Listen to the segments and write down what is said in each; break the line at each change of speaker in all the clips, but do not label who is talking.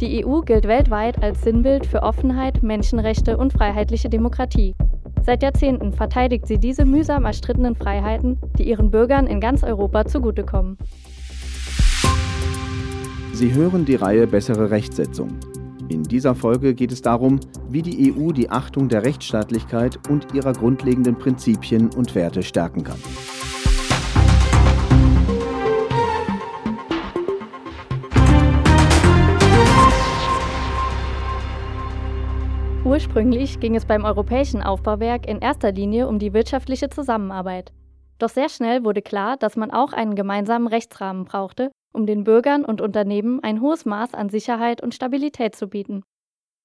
Die EU gilt weltweit als Sinnbild für Offenheit, Menschenrechte und freiheitliche Demokratie. Seit Jahrzehnten verteidigt sie diese mühsam erstrittenen Freiheiten, die ihren Bürgern in ganz Europa zugutekommen.
Sie hören die Reihe Bessere Rechtsetzung. In dieser Folge geht es darum, wie die EU die Achtung der Rechtsstaatlichkeit und ihrer grundlegenden Prinzipien und Werte stärken kann.
Ursprünglich ging es beim Europäischen Aufbauwerk in erster Linie um die wirtschaftliche Zusammenarbeit. Doch sehr schnell wurde klar, dass man auch einen gemeinsamen Rechtsrahmen brauchte, um den Bürgern und Unternehmen ein hohes Maß an Sicherheit und Stabilität zu bieten.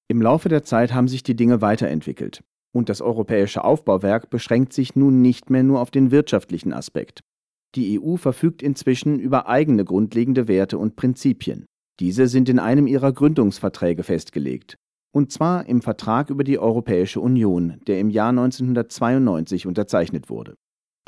Im Laufe der Zeit haben sich die Dinge weiterentwickelt. Und das europäische Aufbauwerk beschränkt sich nun nicht mehr nur auf den wirtschaftlichen Aspekt. Die EU verfügt inzwischen über eigene grundlegende Werte und Prinzipien. Diese sind in einem ihrer Gründungsverträge festgelegt und zwar im Vertrag über die Europäische Union, der im Jahr 1992 unterzeichnet wurde.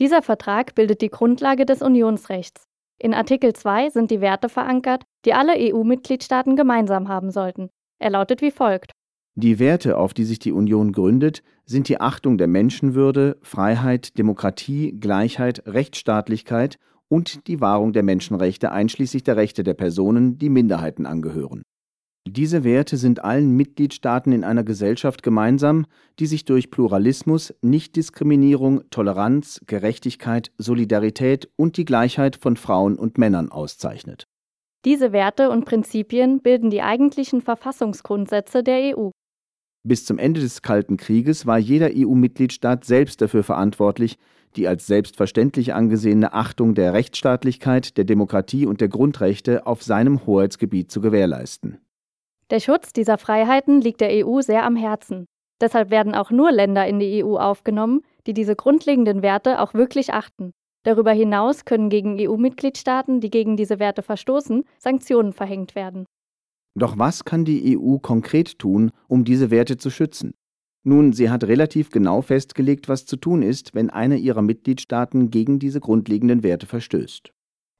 Dieser Vertrag bildet die Grundlage des Unionsrechts. In Artikel 2 sind die Werte verankert, die alle EU-Mitgliedstaaten gemeinsam haben sollten. Er lautet wie folgt.
Die Werte, auf die sich die Union gründet, sind die Achtung der Menschenwürde, Freiheit, Demokratie, Gleichheit, Rechtsstaatlichkeit und die Wahrung der Menschenrechte einschließlich der Rechte der Personen, die Minderheiten angehören. Diese Werte sind allen Mitgliedstaaten in einer Gesellschaft gemeinsam, die sich durch Pluralismus, Nichtdiskriminierung, Toleranz, Gerechtigkeit, Solidarität und die Gleichheit von Frauen und Männern auszeichnet.
Diese Werte und Prinzipien bilden die eigentlichen Verfassungsgrundsätze der EU.
Bis zum Ende des Kalten Krieges war jeder EU-Mitgliedstaat selbst dafür verantwortlich, die als selbstverständlich angesehene Achtung der Rechtsstaatlichkeit, der Demokratie und der Grundrechte auf seinem Hoheitsgebiet zu gewährleisten.
Der Schutz dieser Freiheiten liegt der EU sehr am Herzen. Deshalb werden auch nur Länder in die EU aufgenommen, die diese grundlegenden Werte auch wirklich achten. Darüber hinaus können gegen EU-Mitgliedstaaten, die gegen diese Werte verstoßen, Sanktionen verhängt werden.
Doch was kann die EU konkret tun, um diese Werte zu schützen? Nun, sie hat relativ genau festgelegt, was zu tun ist, wenn einer ihrer Mitgliedstaaten gegen diese grundlegenden Werte verstößt.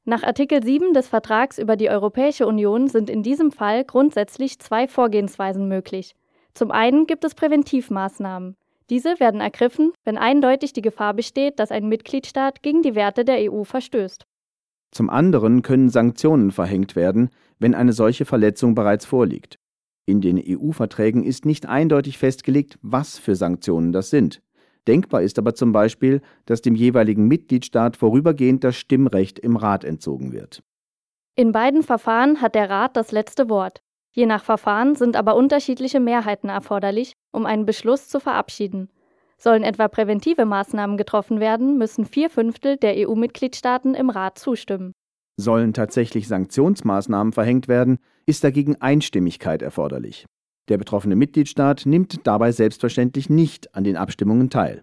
Nach Artikel 7 des Vertrags über die Europäische Union sind in diesem Fall grundsätzlich zwei Vorgehensweisen möglich. Zum einen gibt es Präventivmaßnahmen. Diese werden ergriffen, wenn eindeutig die Gefahr besteht, dass ein Mitgliedstaat gegen die Werte der EU verstößt.
Zum anderen können Sanktionen verhängt werden, wenn eine solche Verletzung bereits vorliegt. In den EU-Verträgen ist nicht eindeutig festgelegt, was für Sanktionen das sind. Denkbar ist aber zum Beispiel, dass dem jeweiligen Mitgliedstaat vorübergehend das Stimmrecht im Rat entzogen wird.
In beiden Verfahren hat der Rat das letzte Wort. Je nach Verfahren sind aber unterschiedliche Mehrheiten erforderlich, um einen Beschluss zu verabschieden. Sollen etwa präventive Maßnahmen getroffen werden, müssen vier Fünftel der EU-Mitgliedstaaten im Rat zustimmen.
Sollen tatsächlich Sanktionsmaßnahmen verhängt werden, ist dagegen Einstimmigkeit erforderlich. Der betroffene Mitgliedstaat nimmt dabei selbstverständlich nicht an den Abstimmungen teil.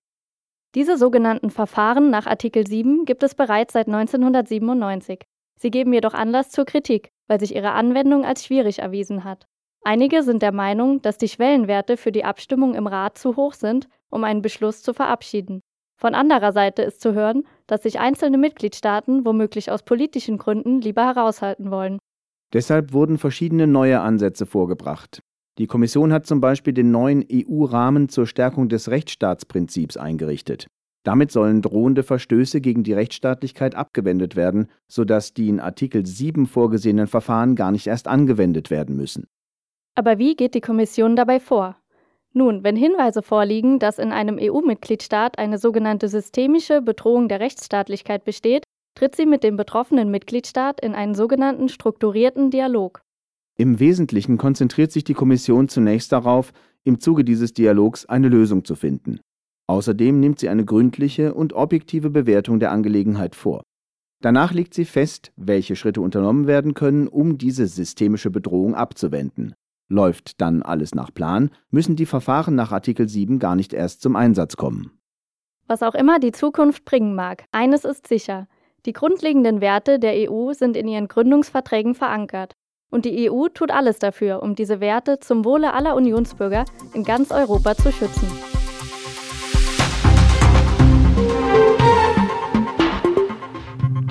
Diese sogenannten Verfahren nach Artikel 7 gibt es bereits seit 1997. Sie geben jedoch Anlass zur Kritik, weil sich ihre Anwendung als schwierig erwiesen hat. Einige sind der Meinung, dass die Schwellenwerte für die Abstimmung im Rat zu hoch sind, um einen Beschluss zu verabschieden. Von anderer Seite ist zu hören, dass sich einzelne Mitgliedstaaten womöglich aus politischen Gründen lieber heraushalten wollen.
Deshalb wurden verschiedene neue Ansätze vorgebracht. Die Kommission hat zum Beispiel den neuen EU-Rahmen zur Stärkung des Rechtsstaatsprinzips eingerichtet. Damit sollen drohende Verstöße gegen die Rechtsstaatlichkeit abgewendet werden, sodass die in Artikel 7 vorgesehenen Verfahren gar nicht erst angewendet werden müssen.
Aber wie geht die Kommission dabei vor? Nun, wenn Hinweise vorliegen, dass in einem EU-Mitgliedstaat eine sogenannte systemische Bedrohung der Rechtsstaatlichkeit besteht, tritt sie mit dem betroffenen Mitgliedstaat in einen sogenannten strukturierten Dialog.
Im Wesentlichen konzentriert sich die Kommission zunächst darauf, im Zuge dieses Dialogs eine Lösung zu finden. Außerdem nimmt sie eine gründliche und objektive Bewertung der Angelegenheit vor. Danach legt sie fest, welche Schritte unternommen werden können, um diese systemische Bedrohung abzuwenden. Läuft dann alles nach Plan, müssen die Verfahren nach Artikel 7 gar nicht erst zum Einsatz kommen.
Was auch immer die Zukunft bringen mag, eines ist sicher. Die grundlegenden Werte der EU sind in ihren Gründungsverträgen verankert. Und die EU tut alles dafür, um diese Werte zum Wohle aller Unionsbürger in ganz Europa zu schützen.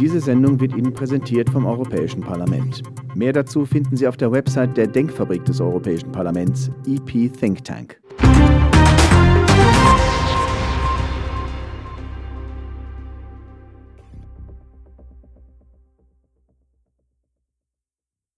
Diese Sendung wird Ihnen präsentiert vom Europäischen Parlament. Mehr dazu finden Sie auf der Website der Denkfabrik des Europäischen Parlaments, EP Think Tank.